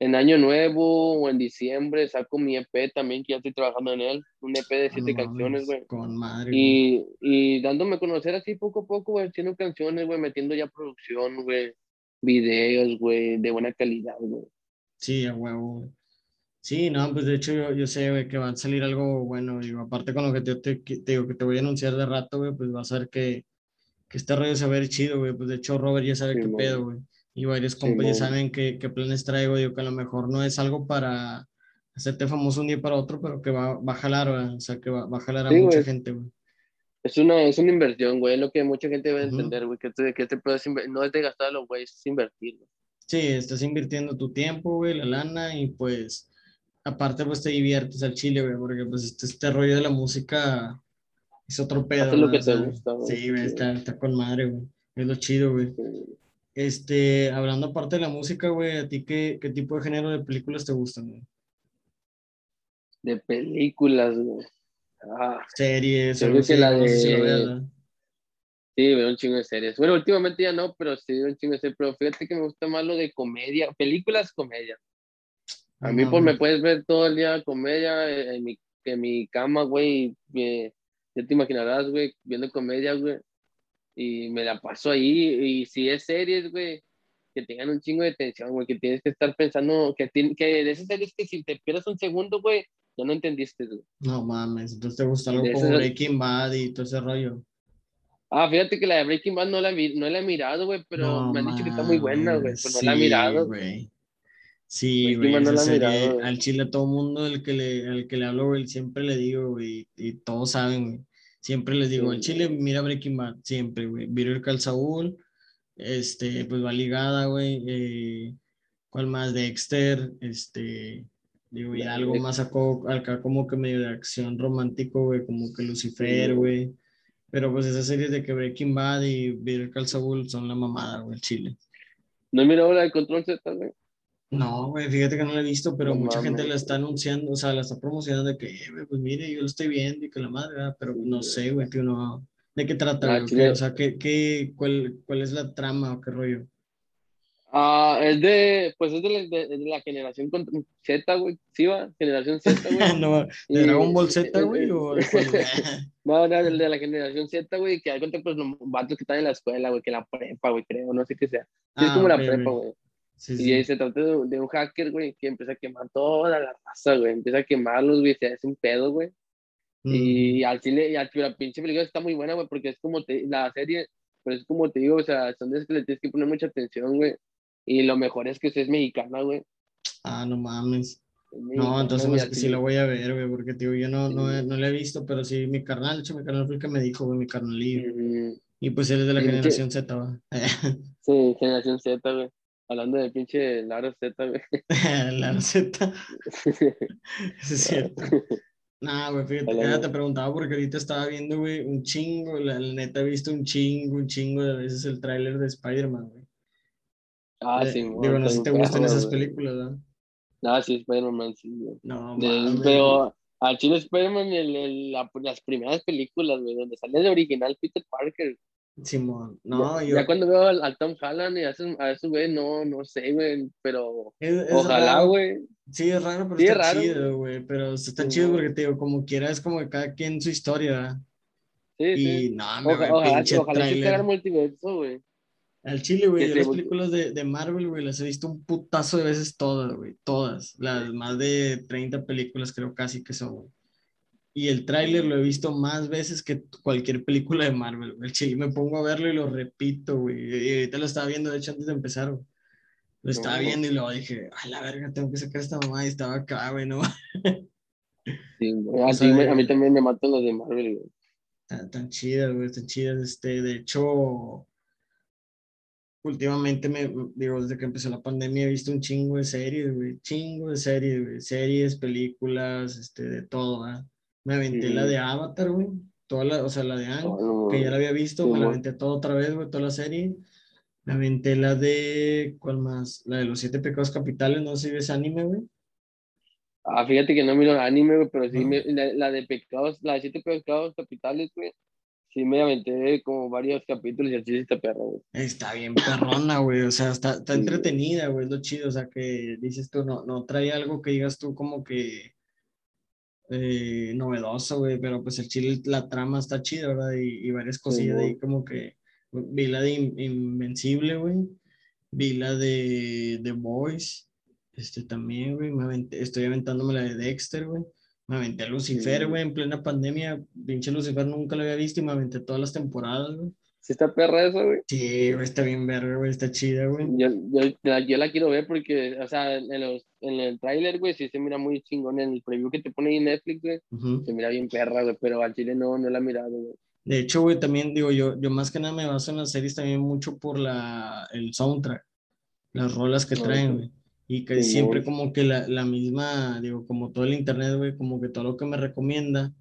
en Año Nuevo o en diciembre saco mi EP también, que ya estoy trabajando en él, un EP de siete no canciones, güey. Con madre. Y, y dándome a conocer así poco a poco, güey, haciendo canciones, güey, metiendo ya producción, güey, videos, güey, de buena calidad, güey. Sí, a huevo. Sí, no, pues de hecho yo, yo sé, güey, que va a salir algo bueno, digo, aparte con lo que te, te, te digo que te voy a anunciar de rato, güey, pues vas a ver que, que este rollo se va a ver chido, güey, pues de hecho Robert ya sabe qué Simón. pedo, güey, y varios ya Simón. saben qué, qué planes traigo, digo que a lo mejor no es algo para hacerte famoso un día para otro, pero que va, va a jalar, güey, o sea, que va, va a jalar a Sí, mucha güey. gente, güey. Es una, es una inversión, güey, es lo que mucha gente debe Ujú. entender, güey, que este, que este pedo es inver- no es de gastarlo, güey, es invertir. Sí, estás invirtiendo tu tiempo, güey, la lana, y pues, aparte, pues te diviertes al chile, güey, porque pues este, este rollo de la música es otro pedo, Haces lo que te gusta, güey. Sí, güey, Sí. está, está con madre, güey, es lo chido, güey. Sí. Este, hablando aparte de la música, güey, ¿a ti qué, qué tipo de género de películas te gustan, güey? De películas, güey. Ah, Series, Yo creo que la si de- sí, veo un chingo de series. Bueno, últimamente ya no, pero sí veo un chingo de series, pero fíjate que me gusta más lo de comedia, películas, comedia. A No mí, pues, me puedes ver todo el día comedia en mi, en mi cama, güey. Ya te imaginarás, güey, viendo comedia, güey. Y me la paso ahí. Y si es series, güey, que tengan un chingo de tensión, güey, que tienes que estar pensando, que, que de esas series que si te pierdes un segundo, güey, ya no entendiste, güey. No mames, entonces te gusta algo como Breaking Bad y todo ese rollo. Ah, fíjate que la de Breaking Bad no la, vi- no la he mirado, güey, pero No me han dicho que está muy buena, güey, pero no la he sí, mirado. güey. Sí, güey, no al chile a todo mundo el que le, al que le hablo, güey, siempre le digo, güey, y todos saben, güey. Siempre les digo, al chile mira Breaking Bad, siempre, güey. Better Call Saul, este, pues va ligada, güey. eh, ¿cuál más? Dexter, este, digo, La algo más sacó acá como que medio de acción romántico, güey, como que Lucifer, güey. Pero pues esas series de que Breaking Bad y Better Call Saul son la mamada, güey, al chile. No he mirado la de Control Z, güey. No, güey, fíjate que no la he visto, pero No mucha gente la está anunciando, o sea, la está promocionando de que, eh, güey, pues mire, yo lo estoy viendo y que la madre, ¿verdad? pero no sé, güey. ¿De qué trata, Ah, güey? ¿O. O sea, ¿qué, qué, cuál, cuál es la trama o qué rollo? Ah, es de, pues es de la, de, de la generación Z, güey. Sí, va, generación Z, (laughs) güey. no, ¿De Dragon Ball Z, eh, güey? eh, ¿O de cuál, güey? (laughs) No, no, el de la generación Z, güey, que hay cuenta, pues, los vatos que están en la escuela, güey, que la prepa, güey, creo, no sé qué sea. Sí, es Ah, como la prepa, güey. Güey. Sí, Y sí. ahí se trata de, de un hacker, güey, que empieza a quemar toda la raza, güey. Empieza a quemarlos, güey, se hace un pedo, güey. Y al chile, y al, la pinche película está muy buena, güey, porque es como te, la serie, pero es como te digo, o sea, son de esas que le tienes que poner mucha atención, güey. Y lo mejor es que es mexicana, güey. Ah, no mames. Es No, entonces güey, no, sí lo voy a ver, güey, porque, tío, yo no, no, he- Sí. no la he visto, pero sí, mi carnal, hecho, mi carnal fue el que me dijo, güey, mi carnalillo. Ujú. Y pues él es de la Sí, generación Z, va. (laughs) Sí, generación Z, güey. Hablando de pinche Lara Z, güey. (laughs) La Z. Eso (laughs) es cierto. Nah, güey, fíjate, ya te preguntaba porque ahorita estaba viendo, güey, un chingo, la, la neta he visto un chingo, un chingo de veces el tráiler de Spider-Man, güey. Ah, Eh, sí, Digo, no sé si te gustan esas películas, ¿verdad? Ah, sí, Spider-Man, sí, güey. No, De- pero al chile Spider-Man, el- el- la- las primeras películas, güey, donde sale el original Peter Parker. Simón, no, ya, yo... ya cuando veo al, al Tom Holland y a esos, a esos güey, no, no sé, güey, pero es- es ojalá, raro. güey. Sí, es raro, pero Sí, es está raro, chido, güey. Pero está Sí, chido porque, te digo, como quiera, es como que cada quien su historia, ¿verdad? Sí, Y sí. no, me güey, ojalá, pinche ojalá tráiler. el multiverso, güey. Al chile, güey, yo las películas de, de Marvel, güey, las he visto un putazo de veces todas, güey, todas. Las más de 30 películas creo casi que son, güey. Y el tráiler lo he visto más veces que cualquier película de Marvel. El chile me pongo a verlo y lo repito, güey. Y ahorita lo estaba viendo, de hecho, antes de empezar, güey. Lo estaba viendo y luego dije, a la verga, tengo que sacar esta mamá y estaba acá, güey, ¿no? (laughs) Sí, a, mí también me matan los de Marvel, güey. Tan, tan chidas, güey, tan chidas. Este, de hecho, últimamente me, digo, desde que empezó la pandemia he visto un chingo de series, güey, chingo de series, güey, series, películas, este, de todo, ¿eh? Me aventé la de Avatar, güey, toda la, o sea, la de Ang, que ya la había visto, me la aventé toda otra vez, güey, toda la serie. Me aventé la de, ¿cuál más? La de los siete pecados capitales, no sé si ves anime, güey. Ah, fíjate que no miro anime, güey, pero sí, me, la, la, de pecados, la de siete pecados capitales, güey, sí me aventé como varios capítulos y así está perra, güey. Está bien perrona, güey, o sea, está, está entretenida, güey, es lo chido, o sea, que dices tú, no, no trae algo que digas tú como que eh, novedoso, güey, pero pues el chile, la trama está chida, ¿verdad? Y, y varias cosillas de ahí como que, vi la de Invencible, güey, vi la de The Boys, este también, güey, estoy aventándome la de Dexter, güey. Me aventé a Lucifer, güey, en plena pandemia. Pinche Lucifer nunca lo había visto y me aventé todas las temporadas, güey. ¿Sí está perra eso, güey? Sí, güey, está bien verga, güey, está chida, güey. Yo, yo, yo, la quiero ver porque, o sea, en, los, en el tráiler, güey, sí se mira muy chingón. En el preview que te pone ahí en Netflix, güey, se mira bien perra, güey, pero al chile no, no la he mirado, güey. De hecho, güey, también digo, yo, yo más que nada me baso en las series también mucho por la, el soundtrack, las rolas que traen, güey. Y que siempre como que la, la, misma, digo, como todo el internet, güey, como que todo lo que me recomienda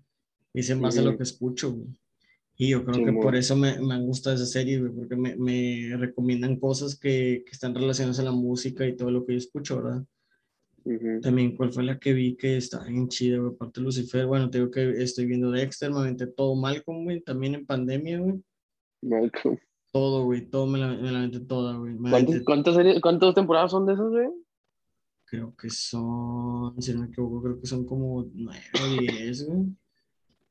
es en base a lo que escucho, güey. Y yo creo que por eso me, me gusta esa serie, güey, porque me, me recomiendan cosas que, que, están relacionadas a la música y todo lo que yo escucho, ¿verdad? También, ¿cuál fue la que vi que está bien chida, güey? Aparte Lucifer, bueno, te digo que estoy viendo Dexter, me aventé todo Malcolm, güey, también en pandemia, güey. Malcolm. Todo, güey, todo me la, me la aventé toda, güey. ¿Cuántas, ¿Cuántas temporadas son de esas, güey? creo que son, si no me equivoco, creo que son como nueve o diez, güey.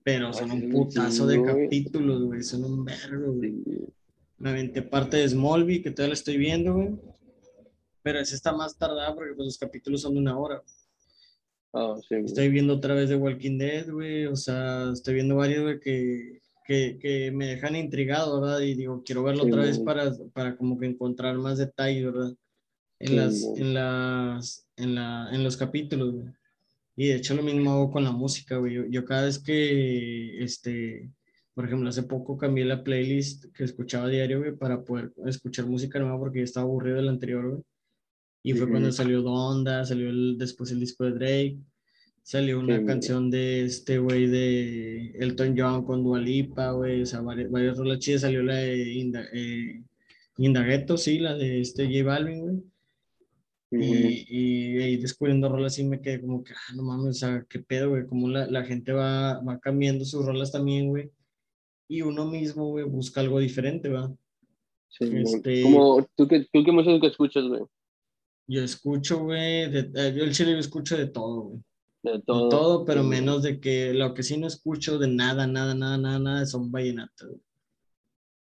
Pero son un putazo de capítulos, güey, son un vergo, güey. Me aventé parte de Smallville, que todavía la estoy viendo, güey. Pero esa está más tardada porque pues, los capítulos son de una hora. Oh, sí, estoy viendo otra vez de Walking Dead, güey. O sea, estoy viendo varios, güey, que, que, que, me dejan intrigado, ¿verdad? Y digo, quiero verlo otra vez para, para como que encontrar más detalles, ¿verdad? En, las, en, las, en, la, en los capítulos, güey. Y de hecho lo mismo hago con la música, güey. Yo, yo, cada vez que, este, por ejemplo, hace poco cambié la playlist que escuchaba diario, güey, para poder escuchar música nueva porque ya estaba aburrido del anterior, güey. Y fue cuando salió Donda, salió el, después el disco de Drake, salió una canción de este güey de Elton John con Dualipa, güey, o sea, varias, varias rolas chidas, salió la de Inda, eh, Indagueto, sí, la de este J Balvin, güey y, y, descubriendo rolas y me quedé como que, ah, no mames, o sea, qué pedo, güey, como la, la gente va, va cambiando sus rolas también, güey. Y uno mismo, güey, busca algo diferente, ¿va? Sí, este, como, ¿tú qué, tú qué música escuchas, güey? Yo escucho, güey, eh, yo el chile yo escucho de todo, güey. De todo. De todo, pero menos de que lo que sí no escucho de nada, nada, nada, nada, nada son vallenatos, güey.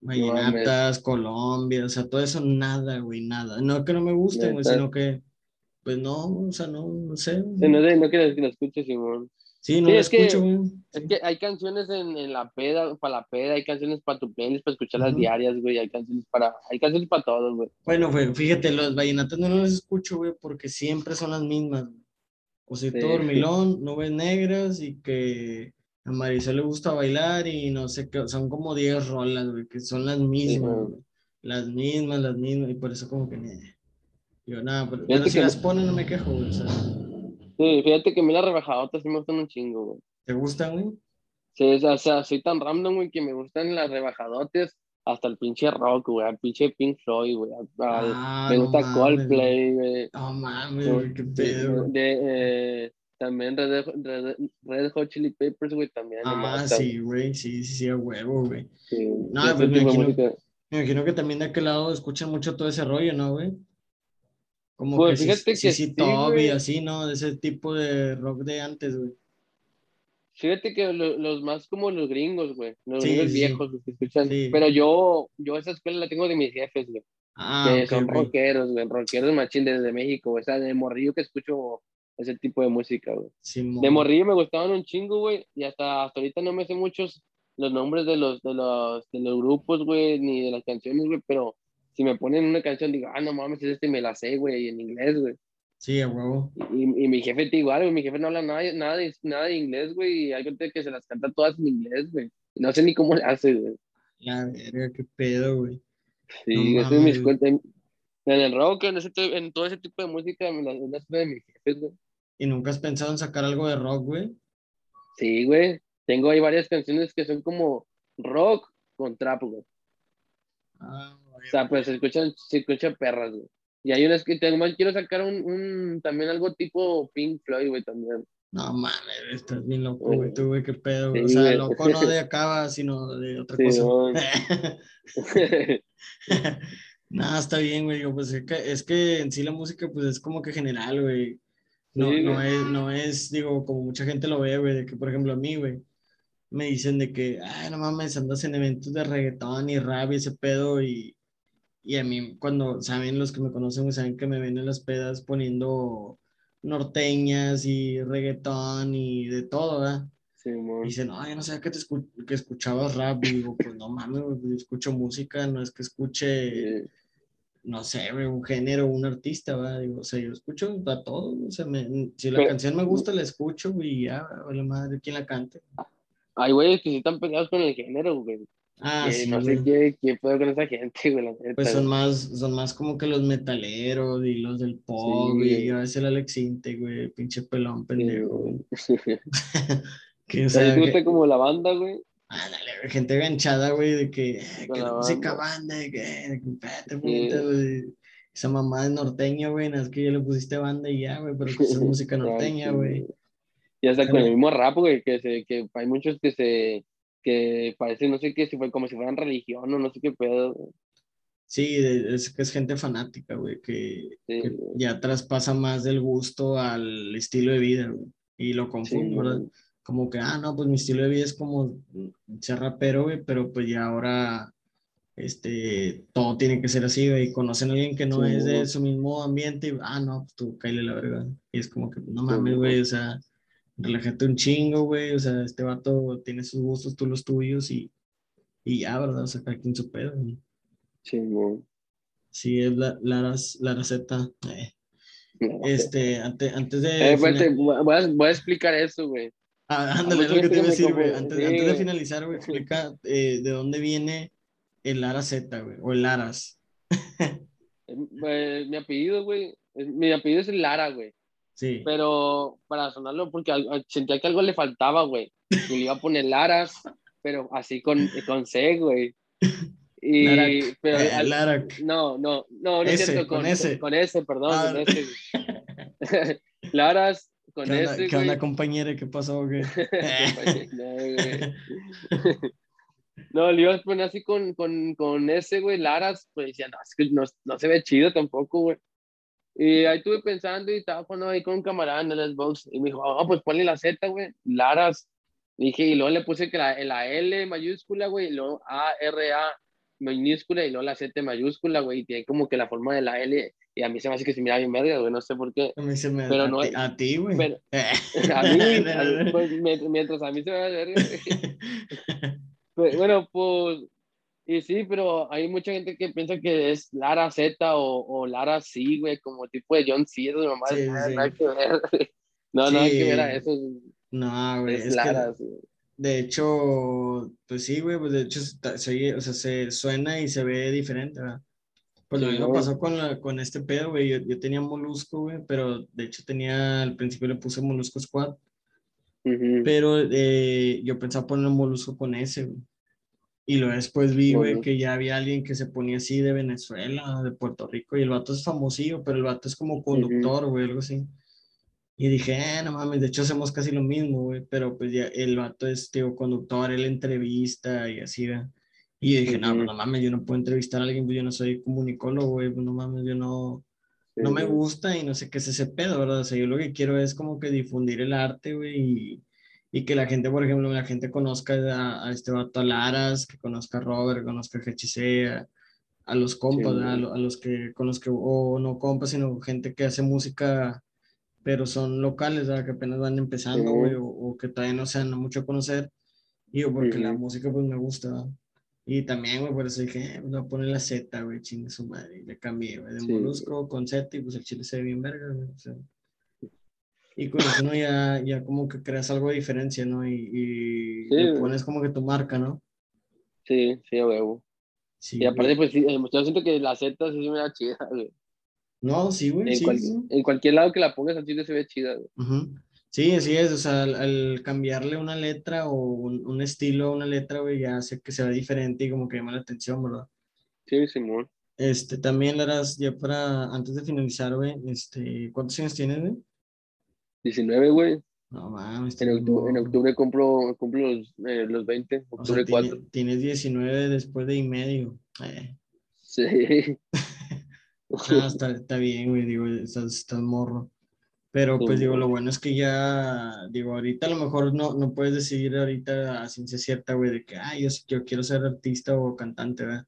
Vallenatas, Colombia, o sea, todo eso nada, güey, nada. No que no me guste, güey, sino que, pues no, o sea, no, no sé. Sí, no, no quieres que lo escuches, Simón. Sí, no lo escucho, güey. Es que hay canciones en, en, la peda, para la peda, hay canciones para tu playlist, para escuchar las diarias, güey, hay canciones para, hay canciones para todos, güey. Bueno, güey, fíjate, los vallenatos no los escucho, güey, porque siempre son las mismas, O sea, sí. dormilón, nubes negras y que a Marisol le gusta bailar y no sé qué, son como 10 rolas, güey, que son las mismas, las mismas, las mismas, y por eso como que, yo nada, pero, pero si que... las ponen no me quejo, güey, o sea. Sí, fíjate que a mí las rebajadotas sí me gustan un chingo, güey. ¿Te gustan, güey? Sí, o sea, soy tan random, güey, que me gustan las rebajadotas hasta el pinche rock, güey, al pinche Pink Floyd, güey. Ah, me gusta no Coldplay, güey. No mames, güey, qué pedo. De, de eh, también Red, Red, Red, Hot Chili Peppers, güey, también. Ah, sí, güey, sí, sí, sí, a huevo, güey. Sí, no, pues me imagino, me imagino, que también de aquel lado escuchan mucho todo ese rollo, ¿no, güey? Como pues que fíjate sí, que sí, sí top y así, ¿no? De ese tipo de rock de antes, güey. Fíjate que lo, los más como los gringos, güey. Los sí, gringos sí. viejos, los que escuchan. Pero yo, yo esa escuela la tengo de mis jefes, güey. Ah, que okay, son rockeros, güey. Rockeros machín desde México. O sea, de morrillo que escucho ese tipo de música, güey. De morrillo me gustaban un chingo, güey, y hasta, hasta ahorita no me sé muchos los nombres de los, de los, de los grupos, güey, ni de las canciones, güey, pero si me ponen una canción, digo, ah, no mames, es este, me la sé, güey, en inglés, güey. Sí, a huevo. Y, y mi jefe te igual, güey, mi jefe no habla nada, nada, de, nada de inglés, güey, y hay gente que se las canta todas en inglés, güey. Y No sé ni cómo le hace, güey. La verga, qué pedo, güey. Sí, No ese es mi mames. escuela. En el rock, en, ese, en todo ese tipo de música, me la, es la escuela de mis jefes, güey. ¿Y nunca has pensado en sacar algo de rock, güey? Sí, güey. Tengo ahí varias canciones que son como rock con trap, güey. Ah, O sea, pues se escuchan, se escuchan perras, güey. Y hay unas que tengo, quiero sacar un, un, también algo tipo Pink Floyd, güey, también. No mames, estás bien loco, güey. Tú, güey, qué pedo. güey. Sí, o sea, güey. loco no de acá, sino de otra Sí, cosa. (laughs) no, está bien, güey. digo, Pues es que, es que en sí la música, pues es como que general, güey. No, Sí, no, es, no es, digo, como mucha gente lo ve, güey, de que, por ejemplo, a mí, güey, me dicen de que, ay, no mames, andas en eventos de reggaetón y rap y ese pedo, y, y a mí, cuando saben, los que me conocen, güey, saben que me ven en las pedas poniendo norteñas y reggaetón y de todo, ¿verdad? Sí. Y dicen, ay, no sé que, te escu- que escuchabas rap, y digo, pues no mames, escucho música, no es que escuche Sí. No sé, un género, un artista, ¿va? Digo, o sea, yo escucho a todo, o sea, me- si la Pero- canción me gusta, la escucho, güey, y ya, vale madre, ¿quién la cante? Hay güeyes que sí están pegados con el género, güey. Ah, Que sí, no güey. sé qué, qué puedo con esa gente, güey, Pues son más, son más como que los metaleros y los del pop, Sí, y a veces el Alex Inte, güey, pinche pelón Sí, pendejo, güey. güey. (laughs) (laughs) Que, o ¿A ti sea, te gusta que- como la banda, güey? Ándale, güey, gente ganchada, güey, de que, eh, Con que la la música banda. de que, de que, espérate, puñeta, güey. Esa mamá de norteño, güey, no es que ya le pusiste banda y ya, güey, pero pues (laughs) es música norteña, güey. Y hasta con el mismo rap, güey, que, se, que hay muchos que se, que parece, no sé qué, si fue como si fueran religión o no sé qué pedo. güey. Sí, es que es gente fanática, güey, que, Sí, que güey. ya traspasa más del gusto al estilo de vida, güey, y lo confunde, Sí, ¿verdad? güey. Como que, ah, no, pues mi estilo de vida es como ser rapero, güey, pero pues ya ahora, este, todo tiene que ser así, güey, y conocen a alguien que no Sí, es de su mismo ambiente y, ah, no, pues tú, cállale la verga, y es como que, no mames, güey. o sea, relájate un chingo, güey, o sea, este vato tiene sus gustos, tú los tuyos, y, y ya, ¿verdad? O sea, cada quien su pedo, güey. Güey. Sí, es la, Lara Z. eh. Este, ante- antes de. Eh, pues, te- voy, a, voy a explicar eso, güey. Ah, ándale, es lo que te iba a decir, güey. Antes, Sí, antes de finalizar, güey, explica eh, de dónde viene el Lara Z, güey, o el Laras. Eh, mi apellido, güey, es- mi apellido es Lara, güey. Sí. Pero para sonarlo, porque sentía que algo le faltaba, güey. Y le iba a poner Laras, pero así con, con C, güey. Y, Larac, pero eh, al- Larac. no, no, no, no es cierto, con con, S. con S, perdón, Ah. con S. (laughs) Laras, con ¿Qué onda, S, ¿qué onda, compañera? ¿Qué pasó, güey? (laughs) (laughs) No, güey. No, le iba a poner así con, con, con ese, güey, Laras, pues decía, no, es que no, no se ve chido tampoco, güey. Y ahí estuve pensando y estaba jugando ahí con un camarada en el Xbox y me dijo, oh, pues ponle la Z, güey, Laras. Y dije, y luego le puse que la, la L mayúscula, güey, y luego A, R, A minúscula y luego la Z mayúscula, güey, y tiene como que la forma de la L. Y a mí se me hace que se mira bien verga, güey, no sé por qué. A mí se me- Pero a no ti- a ti, güey. pero- (laughs) A mí, a mí, pues, mientras, a mí se me ve verga. Pues, (laughs) bueno, pues, y sí, pero hay mucha gente que piensa que es Lara Z o, o Lara C, güey, como tipo de John C, esas mamás, Sí, nada, sí. nada que ver. (laughs) No, nada que ver a Sí. eso, No, güey, es, es que Lara. sí. De hecho, pues sí, güey, pues de hecho se, o sea, se suena y se ve diferente, ¿verdad? Pues lo Sí, mismo pasó con, la, con este pedo, güey. Yo, yo tenía Molusco, güey, pero de hecho tenía, al principio le puse Molusco Squad, Ujú. pero eh, yo pensaba poner Molusco con ese, güey. Y luego después vi, güey, Bueno. que ya había alguien que se ponía así de Venezuela, de Puerto Rico, y el vato es famosillo, pero el vato es como conductor, güey, algo así. Y dije, eh, no mames, de hecho hacemos casi lo mismo, güey, pero pues ya el vato es, tío, conductor, él entrevista y así, güey. Y yo dije, no, pues, no mames, yo no puedo entrevistar a alguien, pues yo no soy comunicólogo, güey, pues no mames, yo no, no me gusta y no sé qué es ese pedo, ¿verdad? O sea, yo lo que quiero es como que difundir el arte, güey, y, y que la gente, por ejemplo, la gente conozca a, a este vato, a Laras, que conozca a Robert, que conozca a GHC, a, a los compas, Sí, ¿verdad? a, a los que, con los que, o no compas, sino gente que hace música pero son locales, ¿verdad? Que apenas van empezando, güey, o, o, que todavía no se dan mucho a conocer. Y yo, porque la música, pues, me gusta, ¿verdad? Y también, güey, por eso dije, eh, voy a poner la Z, güey, chingue su madre. Y le cambié, güey, de sí. molusco con Z y pues el chile se ve bien verga, güey. O sea, y con eso, ¿no? Ya, ya como que creas algo de diferencia, ¿no? Y, y sí, le pones como que tu marca, ¿no? Sí, sí, güey. Sí, y aparte, güey. pues, sí, yo siento que la Z sí se me da chida, güey. No, sí, güey. En, sí, cual, sí. en cualquier lado que la pongas, al chile se ve chida, güey. Uh -huh. Sí, así es, o sea, al, al, cambiarle una letra o un, un estilo a una letra, güey, ya hace que sea diferente y como que llama la atención, ¿verdad? Sí, Simón. Este, también, Laras, ya para, antes de finalizar, güey, este, ¿cuántos años tienes, güey? 19, güey. No mames. En octubre, en octubre cumplo, cumplo los, eh, los 20, octubre o sea, 4. Tiene, tienes 19 después de y medio. Eh. Sí. (laughs) ah, (laughs) está, está bien, güey, digo, estás, estás morro. Pero pues digo, lo bueno es que ya, digo, ahorita a lo mejor no, no puedes decidir ahorita a ciencia cierta, güey, de que, ay, yo, yo quiero ser artista o cantante, ¿verdad?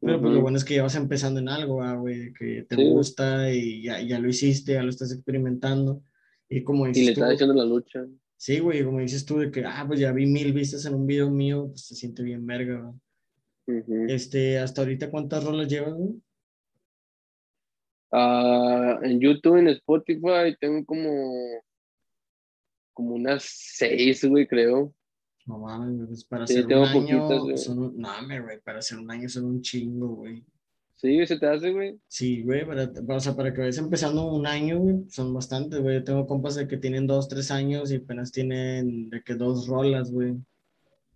Pero uh -huh. pues lo bueno es que ya vas empezando en algo, güey, que te sí. gusta y ya, ya lo hiciste, ya lo estás experimentando. Y como dices Y le estás haciendo la lucha. Sí, güey, como dices tú, de que, ah, pues ya vi mil vistas en un video mío, pues se siente bien verga, güey. Uh -huh. Este, hasta ahorita, ¿cuántas rolas llevas, güey? Uh, en YouTube, en Spotify, tengo como, como unas seis, güey, creo. No mames, pues para sí, hacer un año, poquitas, son, no, güey, para hacer un año son un chingo, güey. Sí, se te hace, güey. Sí, güey, para, o sea, para que vayas empezando un año, güey, son bastantes, güey. Yo tengo compas de que tienen dos, tres años y apenas tienen de que dos rolas, güey.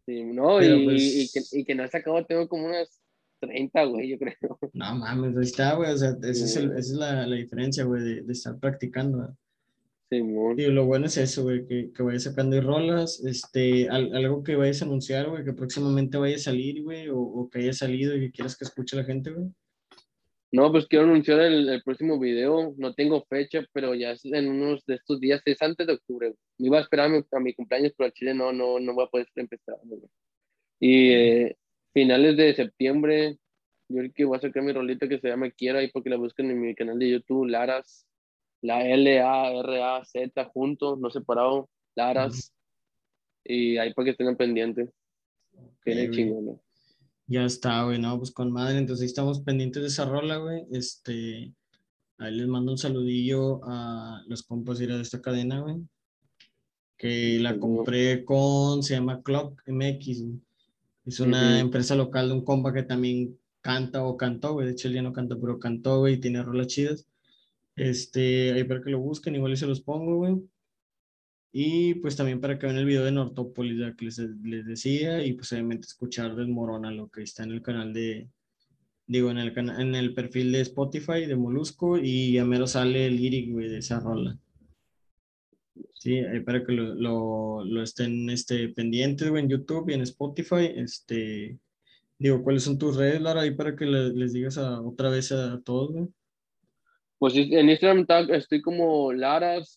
Sí, no, y, pues... y, que, y que no has sacado, tengo como unas 30, güey, yo creo. No mames, ahí está, güey. O sea, esa sí. es, el, esa es la, la, diferencia, güey, de, de, estar practicando. ¿verdad? Sí, muy. Y lo bueno es eso, güey, que, que vayas sacando rolas, este, al, algo que vayas a anunciar, güey, que próximamente vaya a salir, güey, o, o, que haya salido y que quieras que escuche la gente, güey. No, pues quiero anunciar el, el, próximo video. No tengo fecha, pero ya es en unos de estos días, es antes de octubre. Me iba a esperar a mi, a mi cumpleaños, pero al Chile no, no, no voy a poder empezar. Güey. Y eh, finales de septiembre, yo que voy a sacar mi rolita que se llama Quiero, ahí porque la buscan en mi canal de YouTube, Laras, la L-A-R-A-Z juntos, no separado, Laras. Y ahí para que estén pendientes. Tiene okay, chingón, ¿no? Ya está, güey, no, pues con madre, entonces ahí estamos pendientes de esa rola, güey. Este, ahí les mando un saludillo a los compas de esta cadena, güey. Que la compré con, se llama Clock MX, güey. Es una uh -huh. empresa local de un compa que también canta o cantó, güey. De hecho, él ya no canta, pero cantó, güey, y tiene rolas chidas. Este, ahí para que lo busquen, igual y se los pongo, güey. Y pues también para que vean el video de Nortópolis, ya que les, les, decía, y pues obviamente escuchar del Morona, lo que está en el canal de, digo, en el, en el perfil de Spotify de Molusco, y ya mero sale el lyric, güey, de esa rola. Sí, ahí para que lo, lo, lo estén este, pendientes, güey, en YouTube y en Spotify. Este, digo, ¿cuáles son tus redes, Lara? Ahí para que le, les digas a, otra vez a, a todos, güey. Pues en Instagram estoy como Laras-MX,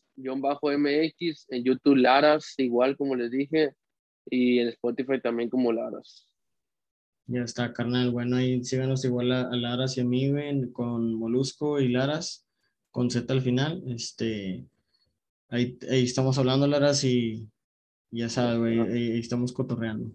en YouTube Laras, igual como les dije, y en Spotify también como Laras. Ya está, carnal. Bueno, ahí síganos igual a, a Laras y a mí, ven, con Molusco y Laras, con Z al final. Este, ahí, ahí estamos hablando, Laras, y ya sabes, güey, ahí, ahí estamos cotorreando.